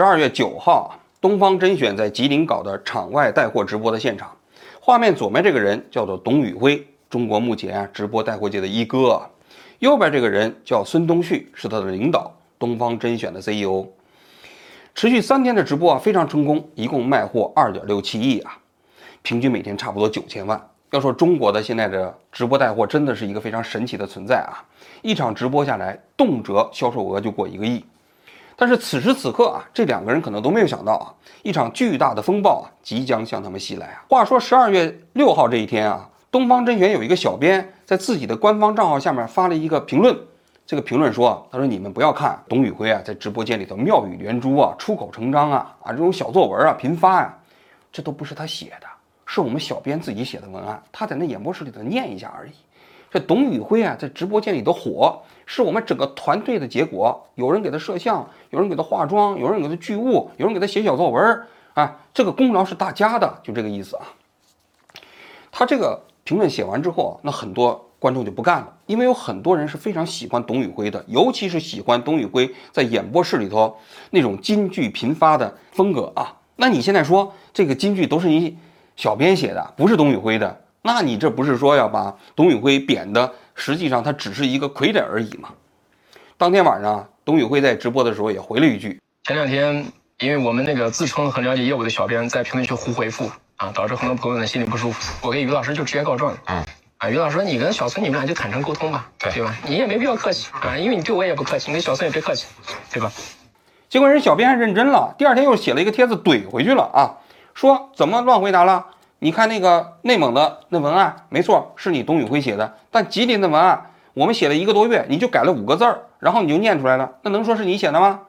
十二月九号，东方甄选在吉林搞的场外带货直播的现场，画面左面这个人叫做董宇辉，中国目前啊直播带货界的一哥；右边这个人叫孙东旭，是他的领导，东方甄选的 CEO。持续三天的直播啊，非常成功，一共卖货二点六七亿啊，平均每天差不多九千万。要说中国的现在的直播带货，真的是一个非常神奇的存在啊！一场直播下来，动辄销售额就过一个亿。但是此时此刻啊，这两个人可能都没有想到啊，一场巨大的风暴啊即将向他们袭来啊。话说十二月六号这一天啊，东方甄选有一个小编在自己的官方账号下面发了一个评论，这个评论说：“他说你们不要看董宇辉啊，在直播间里头妙语连珠啊，出口成章啊，啊这种小作文啊频发呀，这都不是他写的，是我们小编自己写的文案，他在那演播室里头念一下而已。这董宇辉啊，在直播间里的火。”是我们整个团队的结果。有人给他摄像，有人给他化妆，有人给他剧务，有人给他写小作文啊，这个功劳是大家的，就这个意思啊。他这个评论写完之后，那很多观众就不干了，因为有很多人是非常喜欢董宇辉的，尤其是喜欢董宇辉在演播室里头那种金句频发的风格啊。那你现在说这个金句都是你小编写的，不是董宇辉的，那你这不是说要把董宇辉贬的？实际上它只是一个傀儡而已嘛。当天晚上，董宇辉在直播的时候也回了一句：“前两天，因为我们那个自称很了解业务的小编在评论区胡回复啊，导致很多朋友呢心里不舒服。我跟于老师就直接告状。嗯，啊，于老师说你跟小孙你们俩就坦诚沟通吧，对吧？你也没必要客气啊，因为你对我也不客气，你跟小孙也别客气，对吧？结果人小编还认真了，第二天又写了一个帖子怼回去了啊，说怎么乱回答了？你看那个内蒙的那文案，没错，是你董宇辉写的。但吉林的文案，我们写了一个多月，你就改了五个字儿，然后你就念出来了，那能说是你写的吗？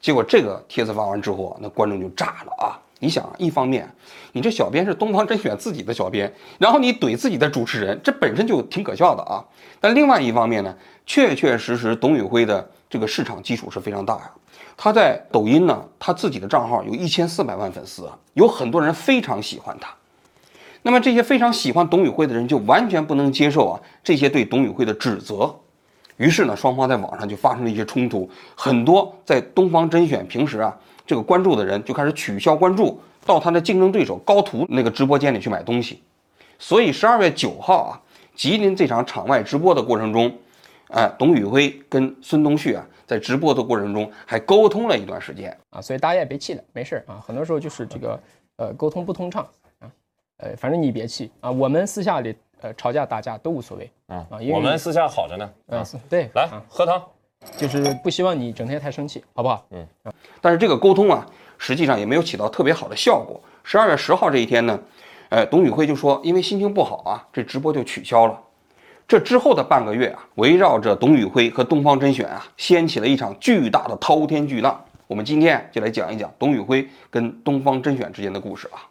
结果这个帖子发完之后，那观众就炸了啊！你想，一方面，你这小编是东方甄选自己的小编，然后你怼自己的主持人，这本身就挺可笑的啊。但另外一方面呢，确确实实董宇辉的这个市场基础是非常大呀。他在抖音呢，他自己的账号有一千四百万粉丝啊，有很多人非常喜欢他。那么这些非常喜欢董宇辉的人就完全不能接受啊这些对董宇辉的指责，于是呢，双方在网上就发生了一些冲突。很多在东方甄选平时啊这个关注的人就开始取消关注，到他的竞争对手高途那个直播间里去买东西。所以十二月九号啊，吉林这场场外直播的过程中，哎，董宇辉跟孙东旭啊。在直播的过程中还沟通了一段时间啊，所以大家也别气了，没事啊。很多时候就是这个呃沟通不通畅啊，呃反正你别气啊。我们私下里呃吵架打架都无所谓啊啊，我们私下好着呢。嗯，对，来喝汤，就是不希望你整天太生气，好不好？嗯啊。但是这个沟通啊，实际上也没有起到特别好的效果。十二月十号这一天呢，呃，董宇辉就说因为心情不好啊，这直播就取消了。这之后的半个月啊，围绕着董宇辉和东方甄选啊，掀起了一场巨大的滔天巨浪。我们今天就来讲一讲董宇辉跟东方甄选之间的故事啊。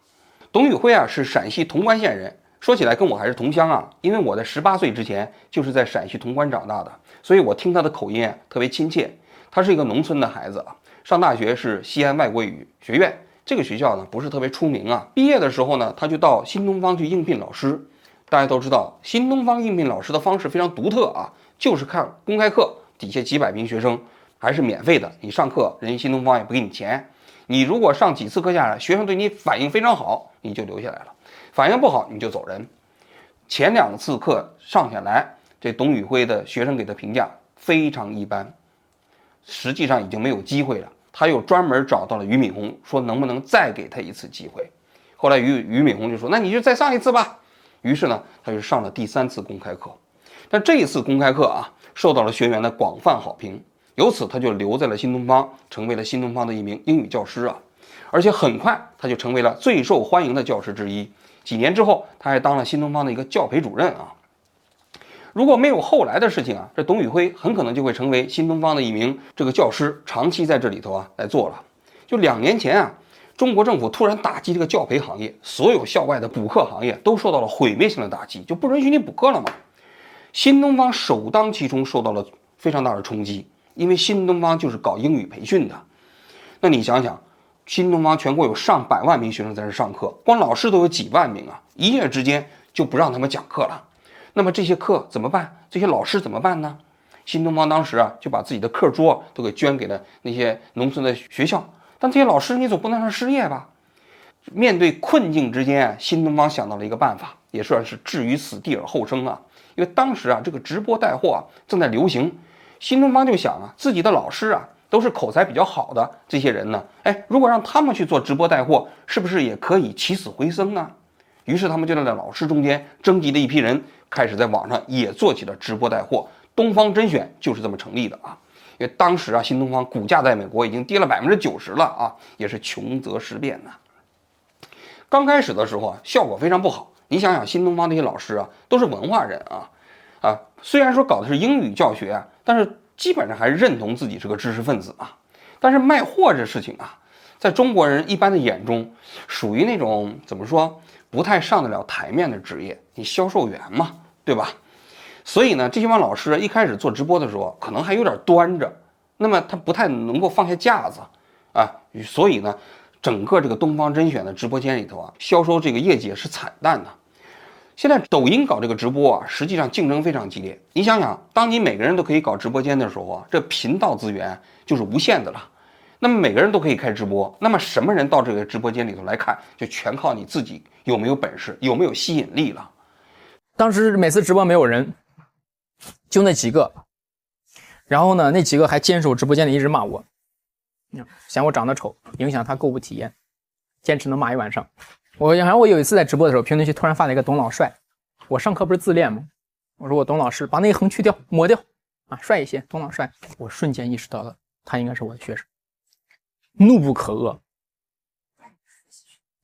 董宇辉啊是陕西潼关县人，说起来跟我还是同乡啊，因为我在十八岁之前就是在陕西潼关长大的，所以我听他的口音特别亲切。他是一个农村的孩子啊，上大学是西安外国语学院，这个学校呢不是特别出名啊。毕业的时候呢，他就到新东方去应聘老师。大家都知道，新东方应聘老师的方式非常独特啊，就是看公开课底下几百名学生，还是免费的。你上课，人家新东方也不给你钱。你如果上几次课下来，学生对你反应非常好，你就留下来了；反应不好，你就走人。前两次课上下来，这董宇辉的学生给的评价非常一般，实际上已经没有机会了。他又专门找到了俞敏洪，说能不能再给他一次机会。后来俞俞敏洪就说：“那你就再上一次吧。”于是呢，他就上了第三次公开课，但这一次公开课啊，受到了学员的广泛好评，由此他就留在了新东方，成为了新东方的一名英语教师啊，而且很快他就成为了最受欢迎的教师之一。几年之后，他还当了新东方的一个教培主任啊。如果没有后来的事情啊，这董宇辉很可能就会成为新东方的一名这个教师，长期在这里头啊来做了。就两年前啊。中国政府突然打击这个教培行业，所有校外的补课行业都受到了毁灭性的打击，就不允许你补课了嘛。新东方首当其冲受到了非常大的冲击，因为新东方就是搞英语培训的。那你想想，新东方全国有上百万名学生在这上课，光老师都有几万名啊，一夜之间就不让他们讲课了。那么这些课怎么办？这些老师怎么办呢？新东方当时啊就把自己的课桌都给捐给了那些农村的学校。但这些老师你总不能让失业吧？面对困境之间，新东方想到了一个办法，也算是置于死地而后生啊。因为当时啊这个直播带货啊正在流行，新东方就想啊自己的老师啊都是口才比较好的这些人呢，哎，如果让他们去做直播带货，是不是也可以起死回生呢？于是他们就在老师中间征集了一批人，开始在网上也做起了直播带货。东方甄选就是这么成立的啊。因为当时啊，新东方股价在美国已经跌了百分之九十了啊，也是穷则思变呐。刚开始的时候啊，效果非常不好。你想想，新东方那些老师啊，都是文化人啊，啊，虽然说搞的是英语教学，但是基本上还是认同自己是个知识分子啊。但是卖货这事情啊，在中国人一般的眼中，属于那种怎么说，不太上得了台面的职业。你销售员嘛，对吧？所以呢，这些帮老师一开始做直播的时候，可能还有点端着，那么他不太能够放下架子啊。所以呢，整个这个东方甄选的直播间里头啊，销售这个业绩也是惨淡的。现在抖音搞这个直播啊，实际上竞争非常激烈。你想想，当你每个人都可以搞直播间的时候啊，这频道资源就是无限的了。那么每个人都可以开直播，那么什么人到这个直播间里头来看，就全靠你自己有没有本事，有没有吸引力了。当时每次直播没有人。就那几个，然后呢，那几个还坚守直播间里一直骂我，嫌我长得丑，影响他购物体验，坚持能骂一晚上。我然后我有一次在直播的时候，评论区突然发了一个“董老帅”，我上课不是自恋吗？我说我董老师把那一横去掉，抹掉啊，帅一些，董老帅。我瞬间意识到了，他应该是我的学生，怒不可遏，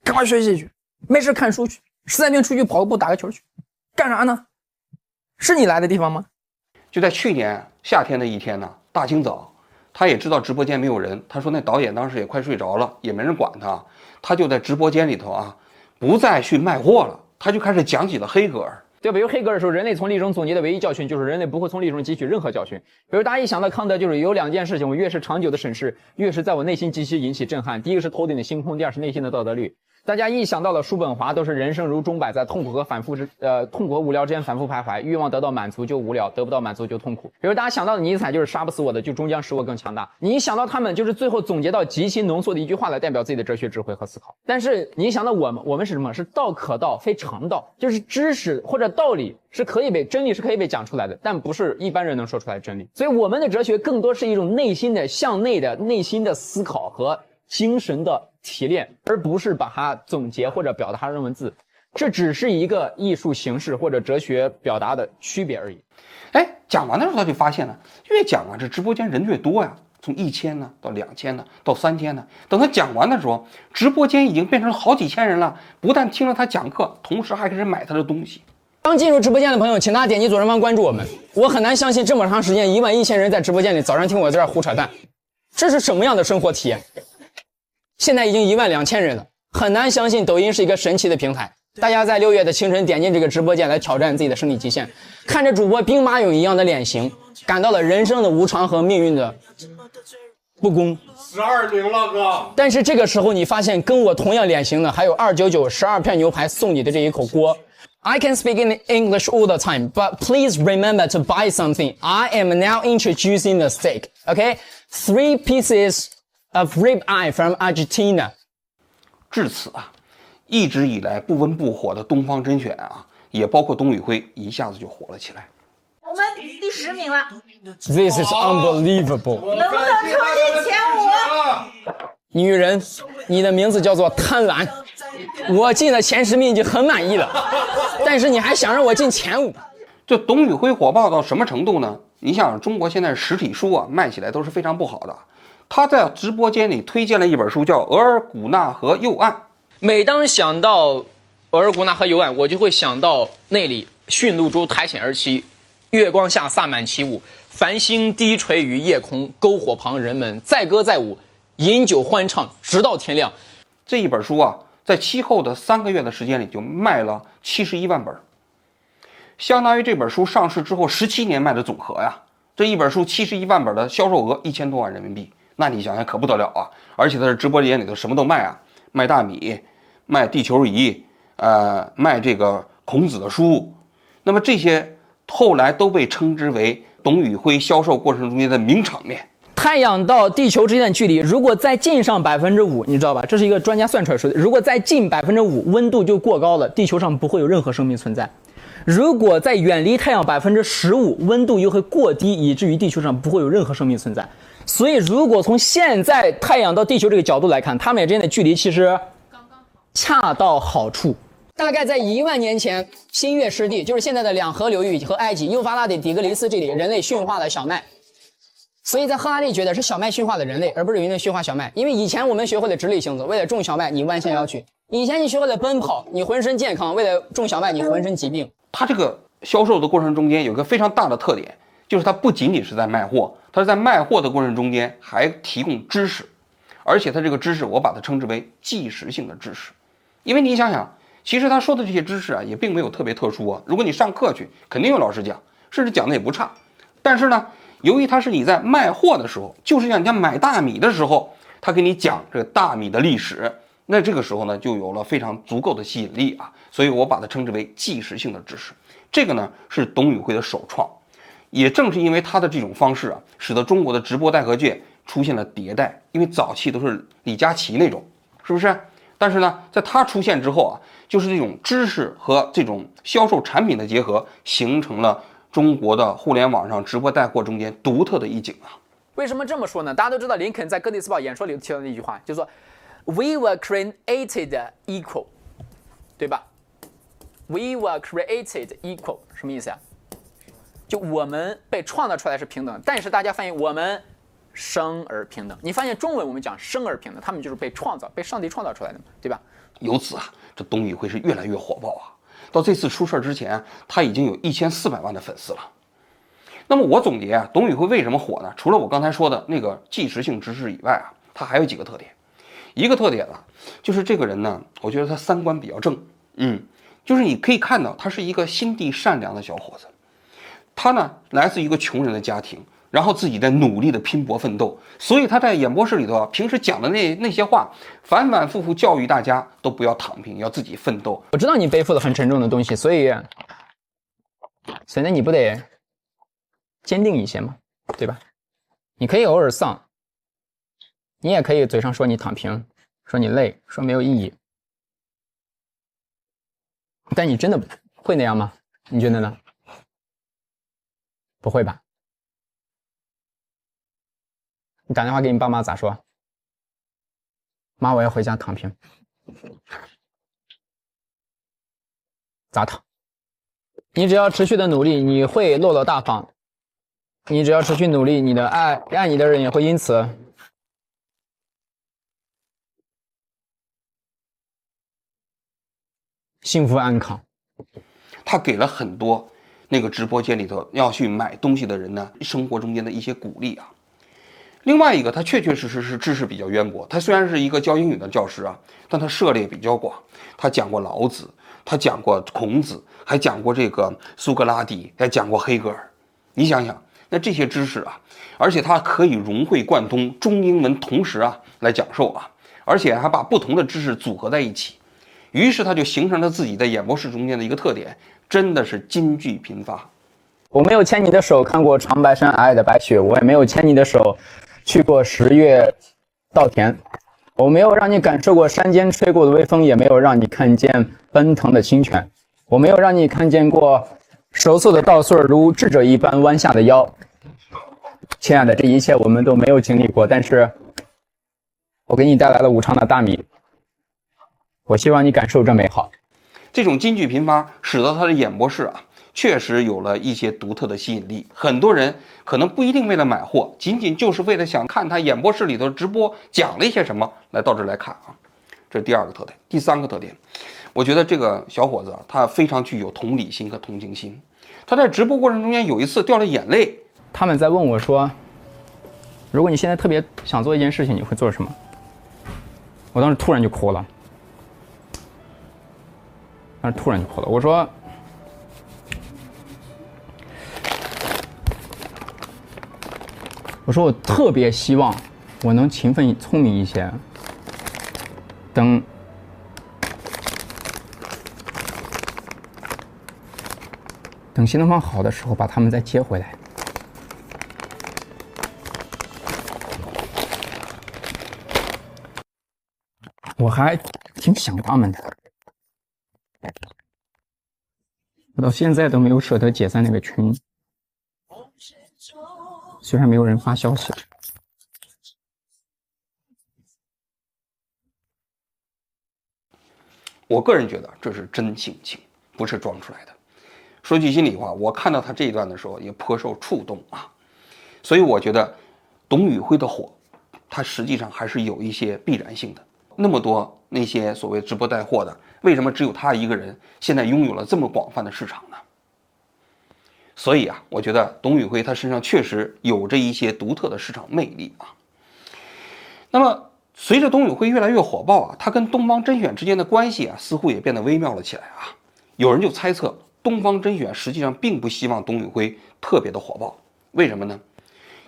赶快学习去，没事看书去，实在不行出去跑个步，打个球去，干啥呢？是你来的地方吗？就在去年夏天的一天呢，大清早，他也知道直播间没有人。他说那导演当时也快睡着了，也没人管他，他就在直播间里头啊，不再去卖货了，他就开始讲起了黑格尔。对，比如黑格尔说，人类从历史中总结的唯一教训就是人类不会从历史中汲取任何教训。比如大家一想到康德，就是有两件事情，我越是长久的审视，越是在我内心极其引起震撼。第一个是头顶的星空，第二是内心的道德律。大家一想到了叔本华，都是人生如钟摆，在痛苦和反复之呃痛苦和无聊之间反复徘徊，欲望得到满足就无聊，得不到满足就痛苦。比如大家想到的尼采，就是杀不死我的，就终将使我更强大。你一想到他们，就是最后总结到极其浓缩的一句话来代表自己的哲学智慧和思考。但是你想到我们，我们是什么？是道可道，非常道，就是知识或者道理是可以被真理是可以被讲出来的，但不是一般人能说出来的真理。所以我们的哲学更多是一种内心的向内的内心的思考和精神的。提炼，而不是把它总结或者表达成文字，这只是一个艺术形式或者哲学表达的区别而已。哎，讲完的时候他就发现了，越讲啊，这直播间人越多呀，从一千呢到两千呢到三千呢。等他讲完的时候，直播间已经变成了好几千人了，不但听了他讲课，同时还开始买他的东西。刚进入直播间的朋友，请大家点击左上方关注我们。我很难相信这么长时间一万一千人在直播间里早上听我在这胡扯淡，这是什么样的生活体验？现在已经一万两千人了，很难相信抖音是一个神奇的平台。大家在六月的清晨点进这个直播间来挑战自己的生理极限，看着主播兵马俑一样的脸型，感到了人生的无常和命运的不公。十二零了哥，但是这个时候你发现跟我同样脸型的还有二九九十二片牛排送你的这一口锅。I can speak in English all the time, but please remember to buy something. I am now introducing the steak. Okay, three pieces. Of rib eye from Argentina。至此啊，一直以来不温不火的东方甄选啊，也包括董宇辉，一下子就火了起来。我们第十名了。This is unbelievable。能不能冲进前五？女人，你的名字叫做贪婪。我进了前十名已经很满意了，但是你还想让我进前五？这董宇辉火爆到什么程度呢？你想，中国现在实体书啊卖起来都是非常不好的。他在直播间里推荐了一本书，叫《额尔古纳河右岸》。每当想到额尔古纳河右岸，我就会想到那里驯鹿珠苔藓而栖，月光下萨满起舞，繁星低垂于夜空，篝火旁人们载歌载舞，饮酒欢唱，直到天亮。这一本书啊，在其后的三个月的时间里就卖了七十一万本，相当于这本书上市之后十七年卖的总和呀。这一本书七十一万本的销售额一千多万人民币。那你想想可不得了啊！而且他是直播间里头什么都卖啊，卖大米，卖地球仪，呃，卖这个孔子的书。那么这些后来都被称之为董宇辉销售过程中间的名场面。太阳到地球之间的距离，如果再近上百分之五，你知道吧？这是一个专家算出来说的。如果再近百分之五，温度就过高了，地球上不会有任何生命存在。如果再远离太阳百分之十五，温度又会过低，以至于地球上不会有任何生命存在。所以，如果从现在太阳到地球这个角度来看，它们之间的距离其实刚刚好，恰到好处。大概在一万年前，新月湿地就是现在的两河流域和埃及幼发拉底底格里斯这里，人类驯化了小麦。所以在赫拉利觉得是小麦驯化了人类，而不是人类驯化小麦。因为以前我们学会了直立行走，为了种小麦你弯下腰去；以前你学会了奔跑，你浑身健康；为了种小麦你浑身疾病。它这个销售的过程中间有个非常大的特点，就是他不仅仅是在卖货，他是在卖货的过程中间还提供知识，而且他这个知识我把它称之为即时性的知识。因为你想想，其实他说的这些知识啊也并没有特别特殊啊。如果你上课去，肯定有老师讲，甚至讲的也不差。但是呢。由于他是你在卖货的时候，就是像你家买大米的时候，他给你讲这个大米的历史，那这个时候呢，就有了非常足够的吸引力啊。所以我把它称之为即时性的知识。这个呢是董宇辉的首创，也正是因为他的这种方式啊，使得中国的直播带货界出现了迭代。因为早期都是李佳琦那种，是不是？但是呢，在他出现之后啊，就是这种知识和这种销售产品的结合，形成了。中国的互联网上直播带货中间独特的一景啊！为什么这么说呢？大家都知道林肯在哥蒂斯堡演说里提到的那句话，就是说 “We were created equal”，对吧？“We were created equal” 什么意思呀？就我们被创造出来是平等，但是大家发现我们生而平等。你发现中文我们讲生而平等，他们就是被创造、被上帝创造出来的嘛，对吧？由此啊，这董宇辉是越来越火爆啊！到这次出事之前，他已经有一千四百万的粉丝了。那么我总结啊，董宇辉为什么火呢？除了我刚才说的那个即时性知识以外啊，他还有几个特点。一个特点啊，就是这个人呢，我觉得他三观比较正。嗯，就是你可以看到他是一个心地善良的小伙子。他呢，来自一个穷人的家庭。然后自己在努力的拼搏奋斗，所以他在演播室里头啊，平时讲的那那些话，反反复复教育大家都不要躺平，要自己奋斗。我知道你背负了很沉重的东西，所以，所以那你不得坚定一些吗？对吧？你可以偶尔丧，你也可以嘴上说你躺平，说你累，说没有意义，但你真的会那样吗？你觉得呢？不会吧？你打电话给你爸妈咋说？妈，我要回家躺平。咋躺？你只要持续的努力，你会落落大方。你只要持续努力，你的爱爱你的人也会因此幸福安康。他给了很多那个直播间里头要去买东西的人呢，生活中间的一些鼓励啊。另外一个，他确确实实是知识比较渊博。他虽然是一个教英语的教师啊，但他涉猎比较广。他讲过老子，他讲过孔子，还讲过这个苏格拉底，还讲过黑格尔。你想想，那这些知识啊，而且他可以融会贯通，中英文同时啊来讲授啊，而且还把不同的知识组合在一起。于是他就形成了自己在演播室中间的一个特点，真的是金句频发。我没有牵你的手看过长白山皑皑的白雪，我也没有牵你的手。去过十月稻田，我没有让你感受过山间吹过的微风，也没有让你看见奔腾的清泉，我没有让你看见过熟透的稻穗如智者一般弯下的腰。亲爱的，这一切我们都没有经历过，但是我给你带来了五常的大米，我希望你感受这美好。这种金句频发，使得他的演播室啊。确实有了一些独特的吸引力，很多人可能不一定为了买货，仅仅就是为了想看他演播室里头直播讲了一些什么，来到这来看啊。这是第二个特点，第三个特点，我觉得这个小伙子，他非常具有同理心和同情心。他在直播过程中间有一次掉了眼泪，他们在问我说：“如果你现在特别想做一件事情，你会做什么？”我当时突然就哭了，但是突然就破了，我说我说我特别希望我能勤奋聪明一些，等等新东方好的时候把他们再接回来。我还挺想他们的。我到现在都没有舍得解散那个群，虽然没有人发消息。我个人觉得这是真性情，不是装出来的。说句心里话，我看到他这一段的时候也颇受触动啊。所以我觉得董宇辉的火，他实际上还是有一些必然性的。那么多那些所谓直播带货的，为什么只有他一个人现在拥有了这么广泛的市场呢？所以啊，我觉得董宇辉他身上确实有着一些独特的市场魅力啊。那么。随着董宇辉越来越火爆啊，他跟东方甄选之间的关系啊，似乎也变得微妙了起来啊。有人就猜测，东方甄选实际上并不希望董宇辉特别的火爆，为什么呢？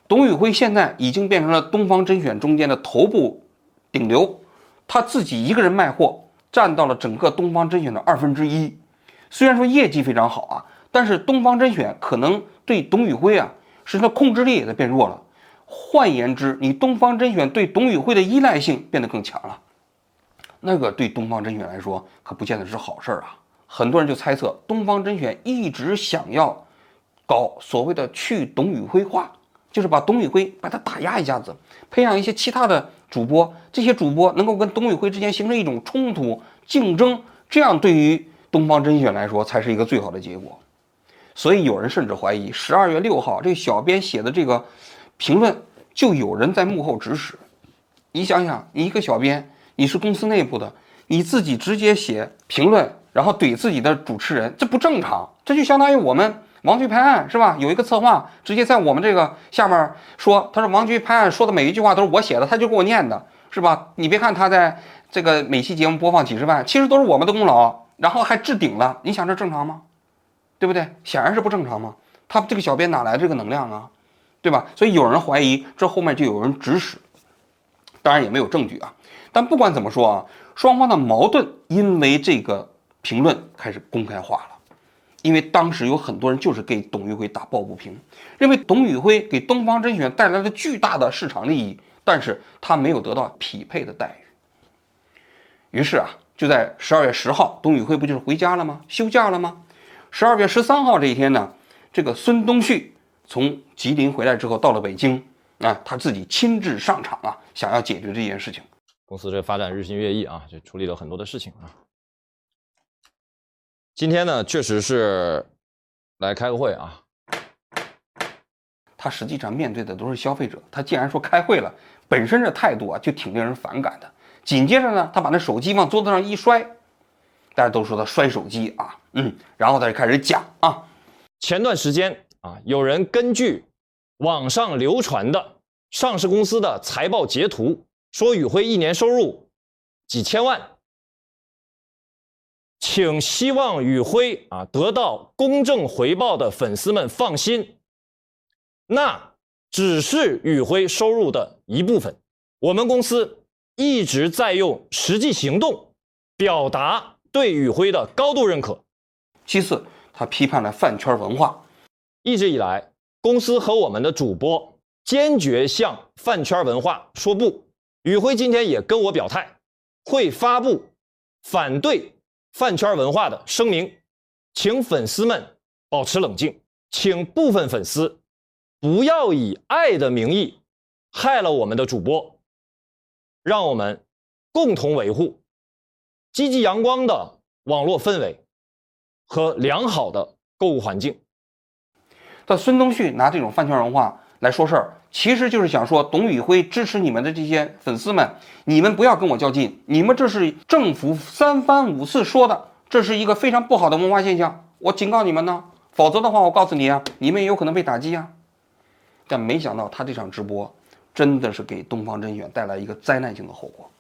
董宇辉现在已经变成了东方甄选中间的头部顶流，他自己一个人卖货，占到了整个东方甄选的二分之一。虽然说业绩非常好啊，但是东方甄选可能对董宇辉啊，使他控制力也在变弱了。换言之，你东方甄选对董宇辉的依赖性变得更强了，那个对东方甄选来说可不见得是好事儿啊。很多人就猜测，东方甄选一直想要搞所谓的去董宇辉化，就是把董宇辉把他打压一下子，培养一些其他的主播，这些主播能够跟董宇辉之间形成一种冲突竞争，这样对于东方甄选来说才是一个最好的结果。所以有人甚至怀疑，十二月六号这个小编写的这个。评论就有人在幕后指使，你想想，你一个小编，你是公司内部的，你自己直接写评论，然后怼自己的主持人，这不正常。这就相当于我们王局拍案是吧？有一个策划直接在我们这个下面说，他说王局拍案说的每一句话都是我写的，他就给我念的，是吧？你别看他在这个每期节目播放几十万，其实都是我们的功劳，然后还置顶了，你想这正常吗？对不对？显然是不正常嘛。他这个小编哪来这个能量啊？对吧？所以有人怀疑这后面就有人指使，当然也没有证据啊。但不管怎么说啊，双方的矛盾因为这个评论开始公开化了。因为当时有很多人就是给董宇辉打抱不平，认为董宇辉给东方甄选带来了巨大的市场利益，但是他没有得到匹配的待遇。于是啊，就在十二月十号，董宇辉不就是回家了吗？休假了吗？十二月十三号这一天呢，这个孙东旭。从吉林回来之后，到了北京啊，他自己亲自上场啊，想要解决这件事情。公司这发展日新月异啊，就处理了很多的事情啊。今天呢，确实是来开个会啊。他实际上面对的都是消费者，他既然说开会了，本身这态度啊就挺令人反感的。紧接着呢，他把那手机往桌子上一摔，大家都说他摔手机啊，嗯，然后他就开始讲啊，前段时间。啊！有人根据网上流传的上市公司的财报截图，说宇辉一年收入几千万，请希望宇辉啊得到公正回报的粉丝们放心，那只是宇辉收入的一部分。我们公司一直在用实际行动表达对宇辉的高度认可。其次，他批判了饭圈文化。一直以来，公司和我们的主播坚决向饭圈文化说不。宇辉今天也跟我表态，会发布反对饭圈文化的声明，请粉丝们保持冷静，请部分粉丝不要以爱的名义害了我们的主播，让我们共同维护积极阳光的网络氛围和良好的购物环境。但孙东旭拿这种饭圈文化来说事儿，其实就是想说董宇辉支持你们的这些粉丝们，你们不要跟我较劲，你们这是政府三番五次说的，这是一个非常不好的文化现象，我警告你们呢，否则的话，我告诉你啊，你们也有可能被打击啊。但没想到他这场直播真的是给东方甄选带来一个灾难性的后果。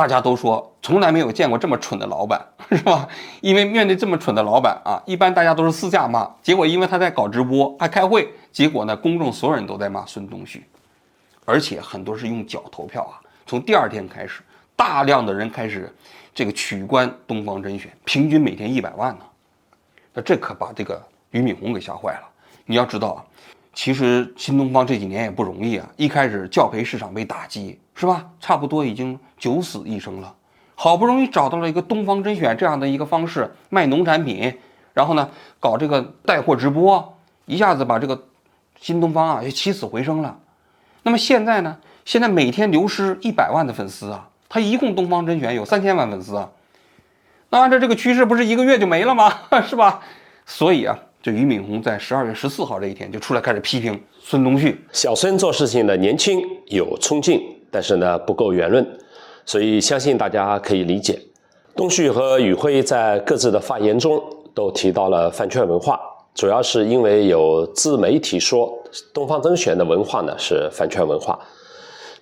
大家都说从来没有见过这么蠢的老板，是吧？因为面对这么蠢的老板啊，一般大家都是私下骂。结果因为他在搞直播，还开会，结果呢，公众所有人都在骂孙东旭，而且很多是用脚投票啊。从第二天开始，大量的人开始这个取关东方甄选，平均每天一百万呢。那这可把这个俞敏洪给吓坏了。你要知道啊，其实新东方这几年也不容易啊，一开始教培市场被打击，是吧？差不多已经九死一生了，好不容易找到了一个东方甄选这样的一个方式卖农产品，然后呢搞这个带货直播，一下子把这个新东方啊也起死回生了。那么现在呢？现在每天流失一百万的粉丝啊，他一共东方甄选有三千万粉丝啊，那按照这个趋势，不是一个月就没了吗？是吧？所以啊。这俞敏洪在十二月十四号这一天就出来开始批评孙东旭。小孙做事情呢年轻有冲劲，但是呢不够圆润，所以相信大家可以理解。东旭和宇辉在各自的发言中都提到了饭圈文化，主要是因为有自媒体说东方甄选的文化呢是饭圈文化。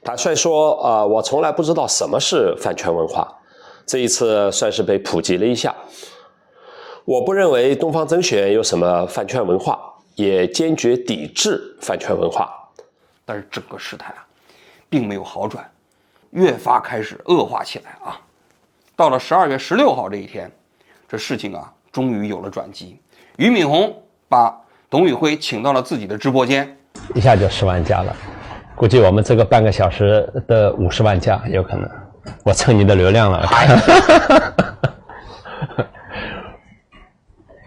坦率说啊，我从来不知道什么是饭圈文化，这一次算是被普及了一下。我不认为东方甄选有什么饭圈文化，也坚决抵制饭圈文化。但是整个事态啊，并没有好转，越发开始恶化起来啊。到了十二月十六号这一天，这事情啊，终于有了转机。俞敏洪把董宇辉请到了自己的直播间，一下就十万加了，估计我们这个半个小时的五十万加有可能。我蹭你的流量了。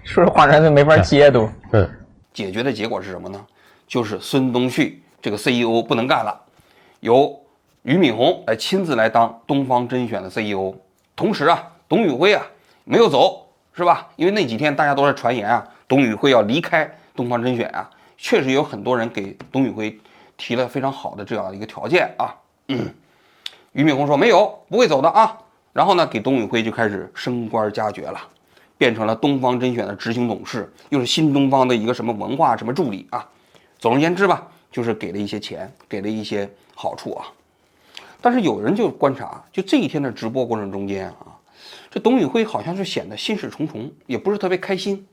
说实话，人都没法接都。嗯，解决的结果是什么呢？就是孙东旭这个 CEO 不能干了，由俞敏洪来亲自来当东方甄选的 CEO。同时啊，董宇辉啊没有走，是吧？因为那几天大家都在传言啊，董宇辉要离开东方甄选啊，确实有很多人给董宇辉提了非常好的这样一个条件啊。俞敏洪说没有，不会走的啊。然后呢，给董宇辉就开始升官加爵了。变成了东方甄选的执行董事，又是新东方的一个什么文化什么助理啊。总而言之吧，就是给了一些钱，给了一些好处啊。但是有人就观察，就这一天的直播过程中间啊，这董宇辉好像是显得心事重重，也不是特别开心。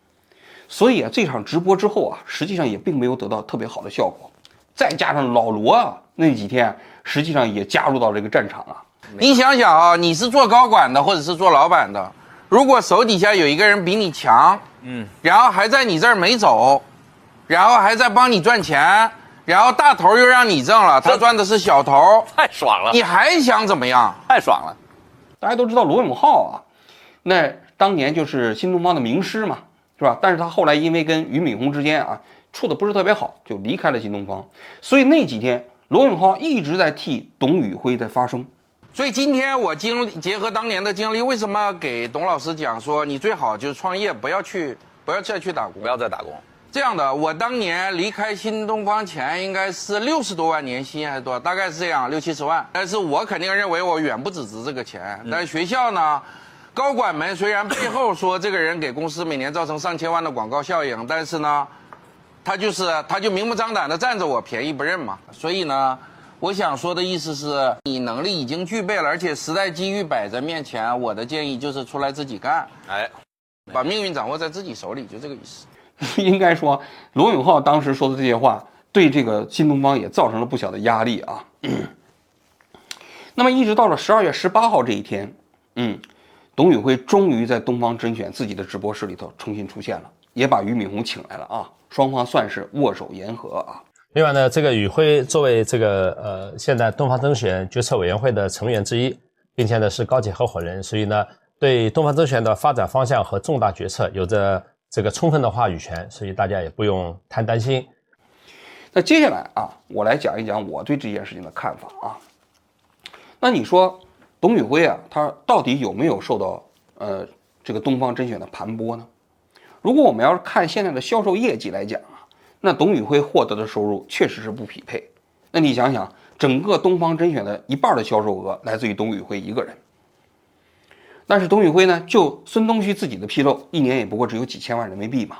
所以啊，这场直播之后啊，实际上也并没有得到特别好的效果。再加上老罗啊，那几天实际上也加入到这个战场啊。你想想啊，你是做高管的，或者是做老板的。如果手底下有一个人比你强，嗯，然后还在你这儿没走，然后还在帮你赚钱，然后大头又让你挣了，他赚的是小头，太爽了！你还想怎么样？太爽了！大家都知道罗永浩啊，那当年就是新东方的名师嘛，是吧？但是他后来因为跟俞敏洪之间啊处的不是特别好，就离开了新东方。所以那几天，罗永浩一直在替董宇辉在发声。所以今天我经历结合当年的经历，为什么给董老师讲说你最好就是创业，不要去，不要再去打工，不要再打工。这样的，我当年离开新东方前应该是六十多万年薪还是多少？大概是这样，六七十万。但是我肯定认为我远不止值这个钱。但是学校呢，高管们虽然背后说这个人给公司每年造成上千万的广告效应，但是呢，他就是他就明目张胆的占着我便宜不认嘛。所以呢。我想说的意思是你能力已经具备了，而且时代机遇摆在面前。我的建议就是出来自己干，哎，把命运掌握在自己手里，就这个意思。应该说，罗永浩当时说的这些话，对这个新东方也造成了不小的压力啊。那么，一直到了十二月十八号这一天，嗯，董宇辉终于在东方甄选自己的直播室里头重新出现了，也把俞敏洪请来了啊，双方算是握手言和啊。另外呢，这个宇辉作为这个呃现在东方甄选决策委员会的成员之一，并且呢是高级合伙人，所以呢对东方甄选的发展方向和重大决策有着这个充分的话语权，所以大家也不用太担心。那接下来啊，我来讲一讲我对这件事情的看法啊。那你说董宇辉啊，他到底有没有受到呃这个东方甄选的盘剥呢？如果我们要是看现在的销售业绩来讲啊。那董宇辉获得的收入确实是不匹配。那你想想，整个东方甄选的一半的销售额来自于董宇辉一个人。但是董宇辉呢，就孙东旭自己的披露，一年也不过只有几千万人民币嘛。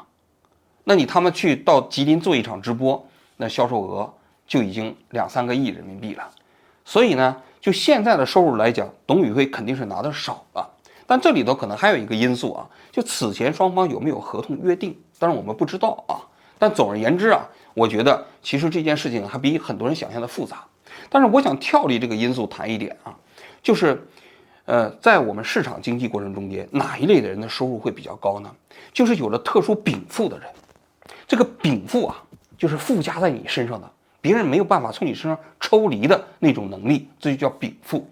那你他们去到吉林做一场直播，那销售额就已经两三个亿人民币了。所以呢，就现在的收入来讲，董宇辉肯定是拿的少了。但这里头可能还有一个因素啊，就此前双方有没有合同约定？当然我们不知道啊。但总而言之啊，我觉得其实这件事情还比很多人想象的复杂。但是我想跳离这个因素谈一点啊，就是，呃，在我们市场经济过程中间，哪一类的人的收入会比较高呢？就是有了特殊禀赋的人。这个禀赋啊，就是附加在你身上的，别人没有办法从你身上抽离的那种能力，这就叫禀赋。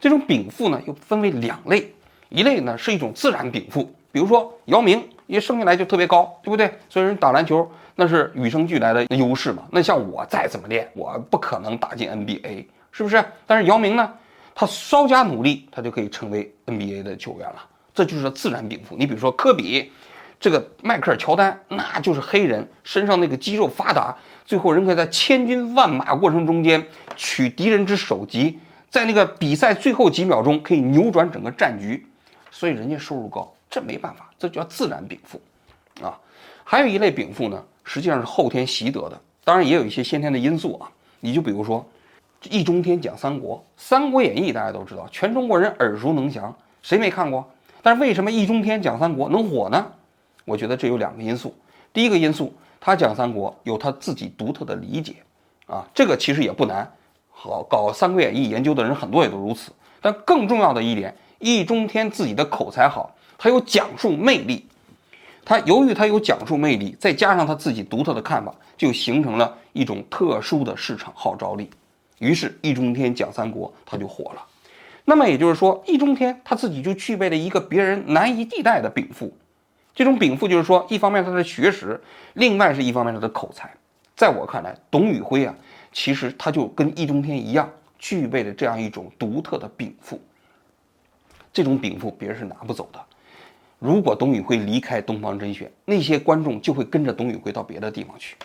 这种禀赋呢，又分为两类，一类呢是一种自然禀赋，比如说姚明，一生下来就特别高，对不对？所以人打篮球那是与生俱来的优势嘛。那像我再怎么练，我不可能打进 NBA，是不是？但是姚明呢，他稍加努力，他就可以成为 NBA 的球员了，这就是自然禀赋。你比如说科比。这个迈克尔乔丹那就是黑人，身上那个肌肉发达，最后人可以在千军万马过程中间取敌人之首级，在那个比赛最后几秒钟可以扭转整个战局，所以人家收入高，这没办法，这叫自然禀赋，啊，还有一类禀赋呢，实际上是后天习得的，当然也有一些先天的因素啊，你就比如说，易中天讲三国，《三国演义》大家都知道，全中国人耳熟能详，谁没看过？但是为什么易中天讲三国能火呢？我觉得这有两个因素，第一个因素，他讲三国有他自己独特的理解，啊，这个其实也不难，好搞《三国演义》研究的人很多也都如此。但更重要的一点，易中天自己的口才好，他有讲述魅力，他由于他有讲述魅力，再加上他自己独特的看法，就形成了一种特殊的市场号召力。于是易中天讲三国他就火了。那么也就是说，易中天他自己就具备了一个别人难以替代的禀赋。这种禀赋就是说，一方面他的学识，另外是一方面他的口才。在我看来，董宇辉啊，其实他就跟易中天一样，具备了这样一种独特的禀赋。这种禀赋别人是拿不走的。如果董宇辉离开东方甄选，那些观众就会跟着董宇辉到别的地方去。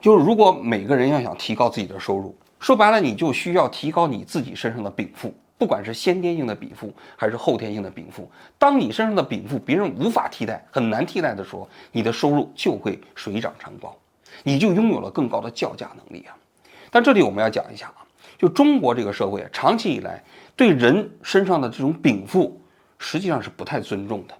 就是如果每个人要想提高自己的收入，说白了，你就需要提高你自己身上的禀赋。不管是先天性的禀赋还是后天性的禀赋，当你身上的禀赋别人无法替代、很难替代的时候，你的收入就会水涨船高，你就拥有了更高的叫价能力啊。但这里我们要讲一下啊，就中国这个社会啊，长期以来对人身上的这种禀赋实际上是不太尊重的。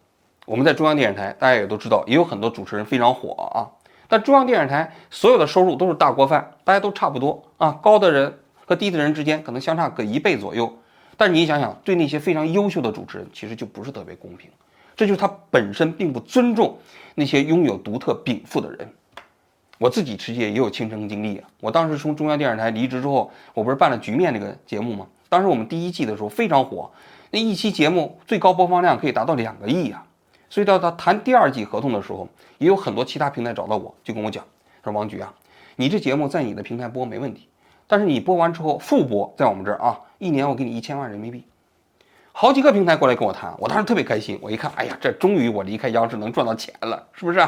我们在中央电视台，大家也都知道，也有很多主持人非常火啊，但中央电视台所有的收入都是大锅饭，大家都差不多啊，高的人和低的人之间可能相差个一倍左右。但你想想，对那些非常优秀的主持人，其实就不是特别公平。这就是他本身并不尊重那些拥有独特禀赋的人。我自己其实也有亲身经历啊。我当时从中央电视台离职之后，我不是办了《局面》这个节目吗？当时我们第一季的时候非常火，那一期节目最高播放量可以达到两个亿啊。所以到他谈第二季合同的时候，也有很多其他平台找到我，就跟我讲说：“王局啊，你这节目在你的平台播没问题。”但是你播完之后复播在我们这儿啊，一年我给你一千万人民币，好几个平台过来跟我谈，我当时特别开心。我一看，哎呀，这终于我离开央视能赚到钱了，是不是？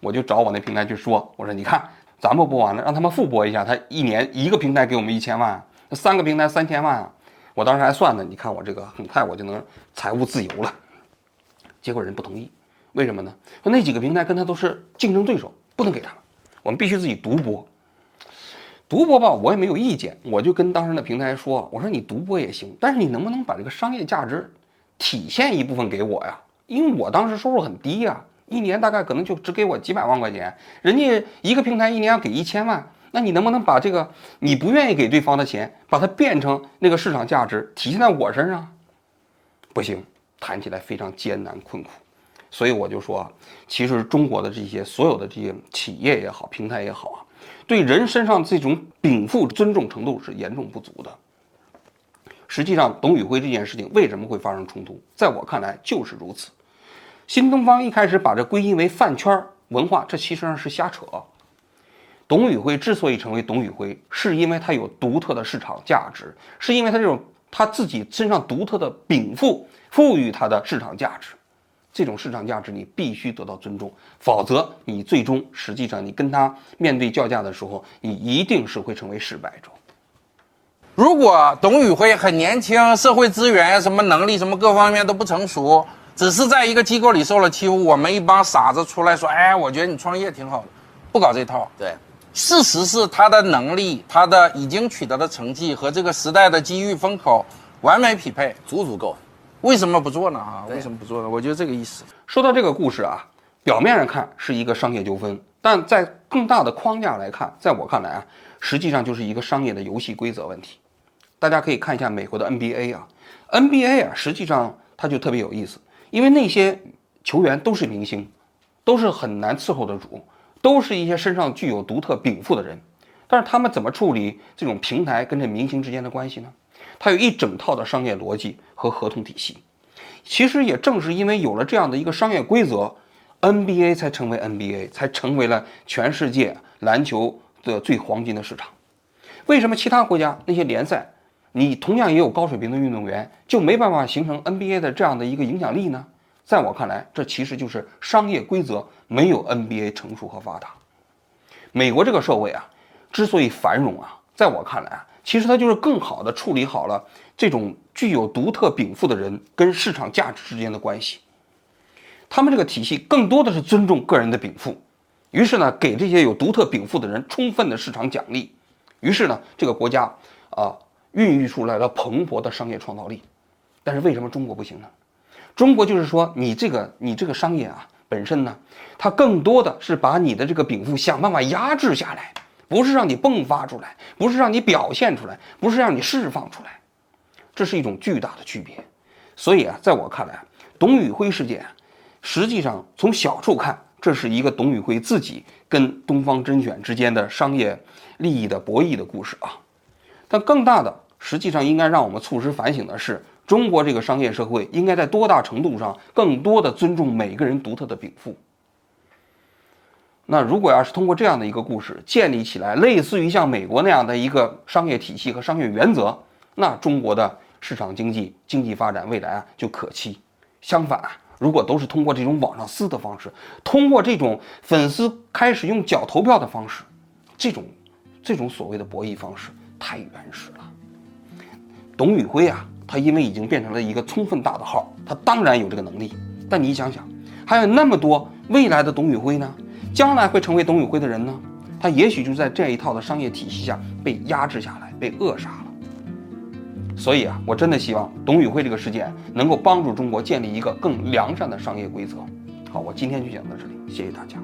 我就找我那平台去说，我说你看，咱们播完了，让他们复播一下，他一年一个平台给我们一千万，三个平台三千万啊，我当时还算呢，你看我这个很快我就能财务自由了。结果人不同意，为什么呢？说那几个平台跟他都是竞争对手，不能给他们，我们必须自己独播。独播吧，我也没有意见，我就跟当时的平台说：“我说你独播也行，但是你能不能把这个商业价值体现一部分给我呀？因为我当时收入很低呀，一年大概可能就只给我几百万块钱，人家一个平台一年要给一千万，那你能不能把这个你不愿意给对方的钱，把它变成那个市场价值体现在我身上？不行，谈起来非常艰难困苦，所以我就说啊，其实中国的这些所有的这些企业也好，平台也好啊。”对人身上这种禀赋尊重程度是严重不足的。实际上，董宇辉这件事情为什么会发生冲突？在我看来就是如此。新东方一开始把这归因为饭圈文化，这其实上是瞎扯。董宇辉之所以成为董宇辉，是因为他有独特的市场价值，是因为他这种他自己身上独特的禀赋赋予它的市场价值。这种市场价值你必须得到尊重，否则你最终实际上你跟他面对叫价的时候，你一定是会成为失败者。如果董宇辉很年轻，社会资源、什么能力、什么各方面都不成熟，只是在一个机构里受了欺负，我们一帮傻子出来说：“哎，我觉得你创业挺好的，不搞这套。”对，事实是他的能力、他的已经取得的成绩和这个时代的机遇风口完美匹配，足足够。为什么不做呢？啊，为什么不做呢？我觉得这个意思。说到这个故事啊，表面上看是一个商业纠纷，但在更大的框架来看，在我看来啊，实际上就是一个商业的游戏规则问题。大家可以看一下美国的 NBA 啊，NBA 啊，实际上它就特别有意思，因为那些球员都是明星，都是很难伺候的主，都是一些身上具有独特禀赋的人。但是他们怎么处理这种平台跟这明星之间的关系呢？它有一整套的商业逻辑和合同体系。其实也正是因为有了这样的一个商业规则，NBA 才成为 NBA，才成为了全世界篮球的最黄金的市场。为什么其他国家那些联赛，你同样也有高水平的运动员，就没办法形成 NBA 的这样的一个影响力呢？在我看来，这其实就是商业规则没有 NBA 成熟和发达。美国这个社会啊，之所以繁荣啊，在我看来啊，其实它就是更好的处理好了这种具有独特禀赋的人跟市场价值之间的关系。他们这个体系更多的是尊重个人的禀赋，于是呢，给这些有独特禀赋的人充分的市场奖励，于是呢，这个国家啊，孕育出来了蓬勃的商业创造力。但是为什么中国不行呢？中国就是说，你这个你这个商业啊，本身呢，它更多的是把你的这个禀赋想办法压制下来，不是让你迸发出来，不是让你表现出来，不是让你释放出来，这是一种巨大的区别。所以啊，在我看来，董宇辉事件，实际上从小处看，这是一个董宇辉自己跟东方甄选之间的商业利益的博弈的故事啊。但更大的，实际上应该让我们促使反省的是。中国这个商业社会应该在多大程度上更多的尊重每个人独特的禀赋？那如果要是通过这样的一个故事建立起来，类似于像美国那样的一个商业体系和商业原则，那中国的市场经济经济发展未来啊就可期。相反，如果都是通过这种网上撕的方式，通过这种粉丝开始用脚投票的方式，这种这种所谓的博弈方式太原始了。董宇辉啊。他因为已经变成了一个充分大的号，他当然有这个能力。但你想想，还有那么多未来的董宇辉呢？将来会成为董宇辉的人呢？他也许就在这一套的商业体系下被压制下来，被扼杀了。所以啊，我真的希望董宇辉这个事件能够帮助中国建立一个更良善的商业规则。好，我今天就讲到这里，谢谢大家。